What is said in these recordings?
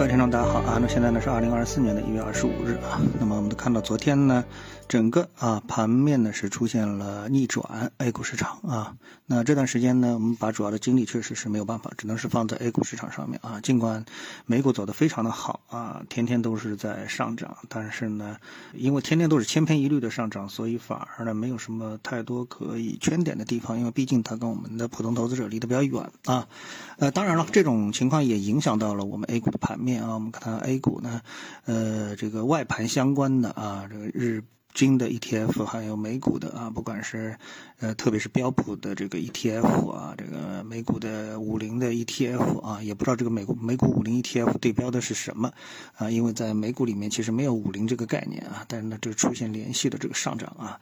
各位听众，大家好啊！那现在呢是二零二四年的一月二十五日啊。那么我们都看到昨天呢，整个啊盘面呢是出现了逆转，A 股市场啊。那这段时间呢，我们把主要的精力确实是没有办法，只能是放在 A 股市场上面啊。尽管美股走得非常的好啊，天天都是在上涨，但是呢，因为天天都是千篇一律的上涨，所以反而呢没有什么太多可以圈点的地方，因为毕竟它跟我们的普通投资者离得比较远啊。呃，当然了，这种情况也影响到了我们 A 股的盘面。啊，我们看 A 股呢，呃，这个外盘相关的啊，这个日。金的 ETF 还有美股的啊，不管是呃，特别是标普的这个 ETF 啊，这个美股的五零的 ETF 啊，也不知道这个美国美股五零 ETF 对标的是什么啊？因为在美股里面其实没有五零这个概念啊，但是呢，这出现连续的这个上涨啊，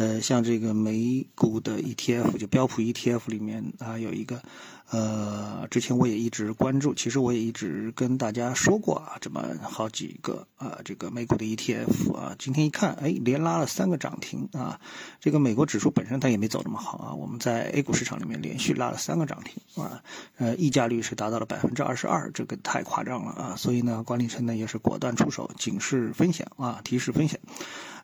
呃，像这个美股的 ETF 就标普 ETF 里面啊，有一个呃，之前我也一直关注，其实我也一直跟大家说过啊，这么好几个啊，这个美股的 ETF 啊，今天一看，哎。连拉了三个涨停啊！这个美国指数本身它也没走那么好啊。我们在 A 股市场里面连续拉了三个涨停啊，呃，溢价率是达到了百分之二十二，这个太夸张了啊！所以呢，管理层呢也是果断出手，警示风险啊，提示风险。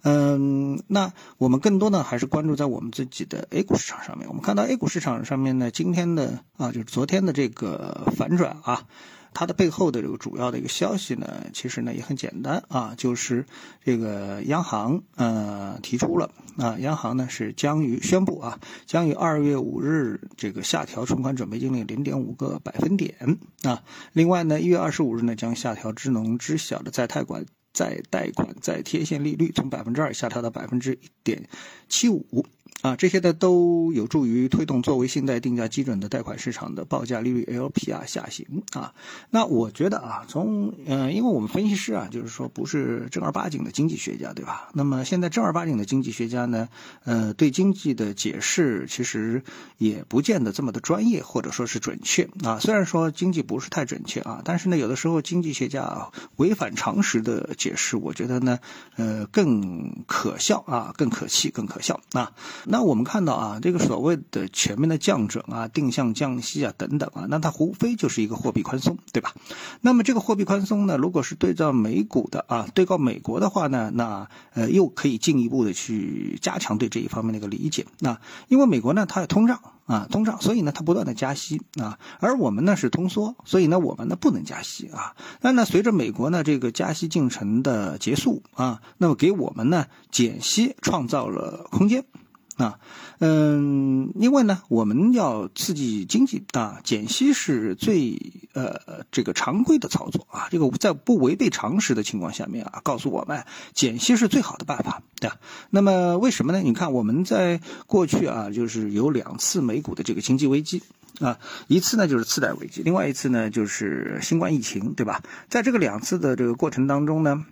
嗯，那我们更多呢还是关注在我们自己的 A 股市场上面。我们看到 A 股市场上面呢，今天的啊，就是昨天的这个反转啊。它的背后的这个主要的一个消息呢，其实呢也很简单啊，就是这个央行呃提出了啊，央行呢是将于宣布啊，将于二月五日这个下调存款准备金率零点五个百分点啊。另外呢，一月二十五日呢将下调支农知小的在贷款再贷款再贴现利率从百分之二下调到百分之一点七五。啊，这些呢都有助于推动作为信贷定价基准的贷款市场的报价利率 LPR 下行啊。那我觉得啊，从嗯，因为我们分析师啊，就是说不是正儿八经的经济学家，对吧？那么现在正儿八经的经济学家呢，呃，对经济的解释其实也不见得这么的专业，或者说是准确啊。虽然说经济不是太准确啊，但是呢，有的时候经济学家啊违反常识的解释，我觉得呢，呃，更可笑啊，更可气，更可笑啊。那我们看到啊，这个所谓的全面的降准啊、定向降息啊等等啊，那它无非就是一个货币宽松，对吧？那么这个货币宽松呢，如果是对照美股的啊，对照美国的话呢，那呃又可以进一步的去加强对这一方面的一个理解。那因为美国呢，它有通胀啊，通胀，所以呢它不断的加息啊，而我们呢是通缩，所以呢我们呢不能加息啊。那呢随着美国呢这个加息进程的结束啊，那么给我们呢减息创造了空间。啊，嗯，因为呢，我们要刺激经济啊，减息是最呃这个常规的操作啊，这个在不违背常识的情况下面啊，告诉我们减息是最好的办法，对吧？那么为什么呢？你看我们在过去啊，就是有两次美股的这个经济危机啊，一次呢就是次贷危机，另外一次呢就是新冠疫情，对吧？在这个两次的这个过程当中呢。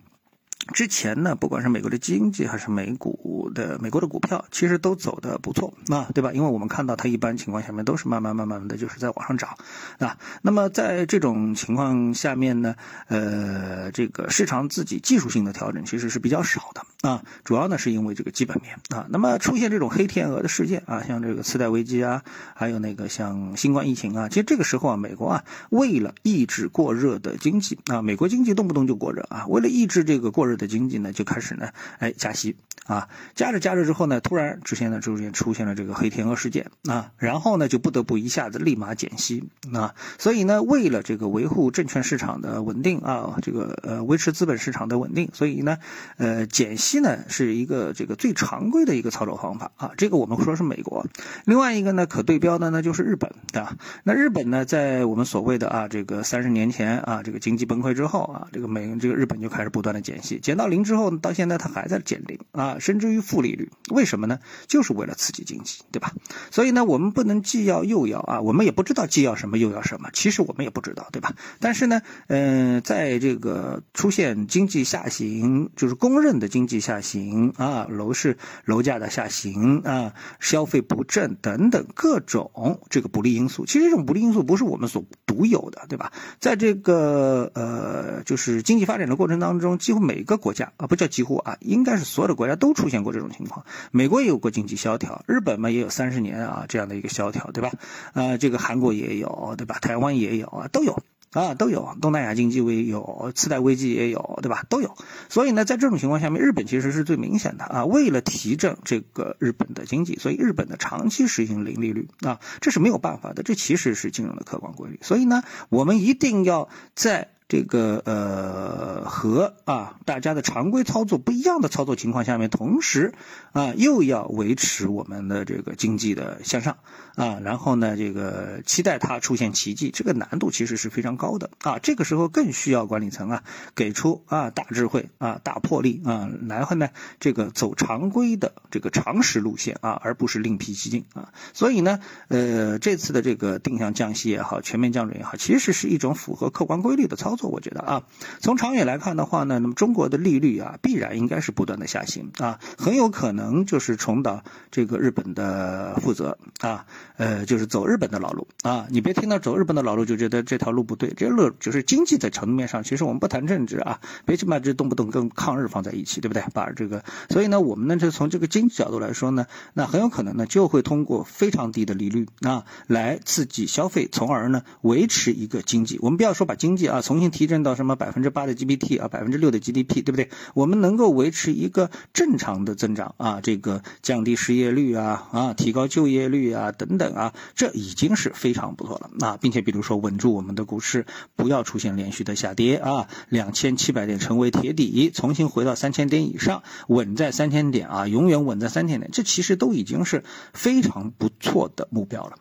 之前呢，不管是美国的经济还是美股的美国的股票，其实都走的不错，啊，对吧？因为我们看到它一般情况下面都是慢慢慢慢的就是在往上涨，啊，那么在这种情况下面呢，呃，这个市场自己技术性的调整其实是比较少的，啊，主要呢是因为这个基本面，啊，那么出现这种黑天鹅的事件啊，像这个次贷危机啊，还有那个像新冠疫情啊，其实这个时候啊，美国啊，为了抑制过热的经济，啊，美国经济动不动就过热啊，为了抑制这个过热。的经济呢就开始呢，哎加息啊，加着加着之后呢，突然之前呢出现出现了这个黑天鹅事件啊，然后呢就不得不一下子立马减息啊，所以呢为了这个维护证券市场的稳定啊，这个呃维持资本市场的稳定，所以呢呃减息呢是一个这个最常规的一个操作方法啊，这个我们说是美国，另外一个呢可对标的呢就是日本对吧？那日本呢在我们所谓的啊这个三十年前啊这个经济崩溃之后啊，这个美这个日本就开始不断的减息。减到零之后，到现在它还在减零啊，甚至于负利率，为什么呢？就是为了刺激经济，对吧？所以呢，我们不能既要又要啊，我们也不知道既要什么又要什么，其实我们也不知道，对吧？但是呢，嗯，在这个出现经济下行，就是公认的经济下行啊，楼市楼价的下行啊，消费不振等等各种这个不利因素，其实这种不利因素不是我们所独有的，对吧？在这个呃，就是经济发展的过程当中，几乎每个国家啊，不叫几乎啊，应该是所有的国家都出现过这种情况。美国也有过经济萧条，日本嘛也有三十年啊这样的一个萧条，对吧？啊，这个韩国也有，对吧？台湾也有啊，都有。啊，都有东南亚经济危有次贷危机也有，对吧？都有。所以呢，在这种情况下面，日本其实是最明显的啊。为了提振这个日本的经济，所以日本的长期实行零利率啊，这是没有办法的，这其实是金融的客观规律。所以呢，我们一定要在。这个呃和啊大家的常规操作不一样的操作情况下面，同时啊又要维持我们的这个经济的向上啊，然后呢这个期待它出现奇迹，这个难度其实是非常高的啊。这个时候更需要管理层啊给出啊大智慧啊大魄力啊，然后呢这个走常规的这个常识路线啊，而不是另辟蹊径啊。所以呢呃这次的这个定向降息也好，全面降准也好，其实是一种符合客观规律的操。我觉得啊，从长远来看的话呢，那么中国的利率啊，必然应该是不断的下行啊，很有可能就是重蹈这个日本的覆辙啊，呃，就是走日本的老路啊。你别听到走日本的老路就觉得这条路不对，这路就是经济的层面上，其实我们不谈政治啊，别去把这动不动跟抗日放在一起，对不对？把这个，所以呢，我们呢就从这个经济角度来说呢，那很有可能呢就会通过非常低的利率啊来刺激消费，从而呢维持一个经济。我们不要说把经济啊重新。提振到什么百分之八的 GDP 啊，百分之六的 GDP，对不对？我们能够维持一个正常的增长啊，这个降低失业率啊，啊，提高就业率啊，等等啊，这已经是非常不错了啊，并且比如说稳住我们的股市，不要出现连续的下跌啊，两千七百点成为铁底，重新回到三千点以上，稳在三千点啊，永远稳在三千点，这其实都已经是非常不错的目标了。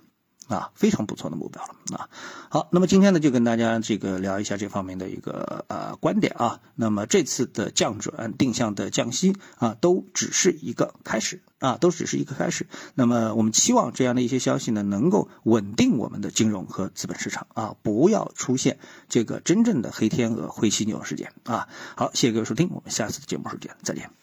啊，非常不错的目标了啊！好，那么今天呢，就跟大家这个聊一下这方面的一个呃观点啊。那么这次的降准、定向的降息啊，都只是一个开始啊，都只是一个开始。那么我们期望这样的一些消息呢，能够稳定我们的金融和资本市场啊，不要出现这个真正的黑天鹅、灰犀牛事件啊。好，谢谢各位收听，我们下次的节目时间再见。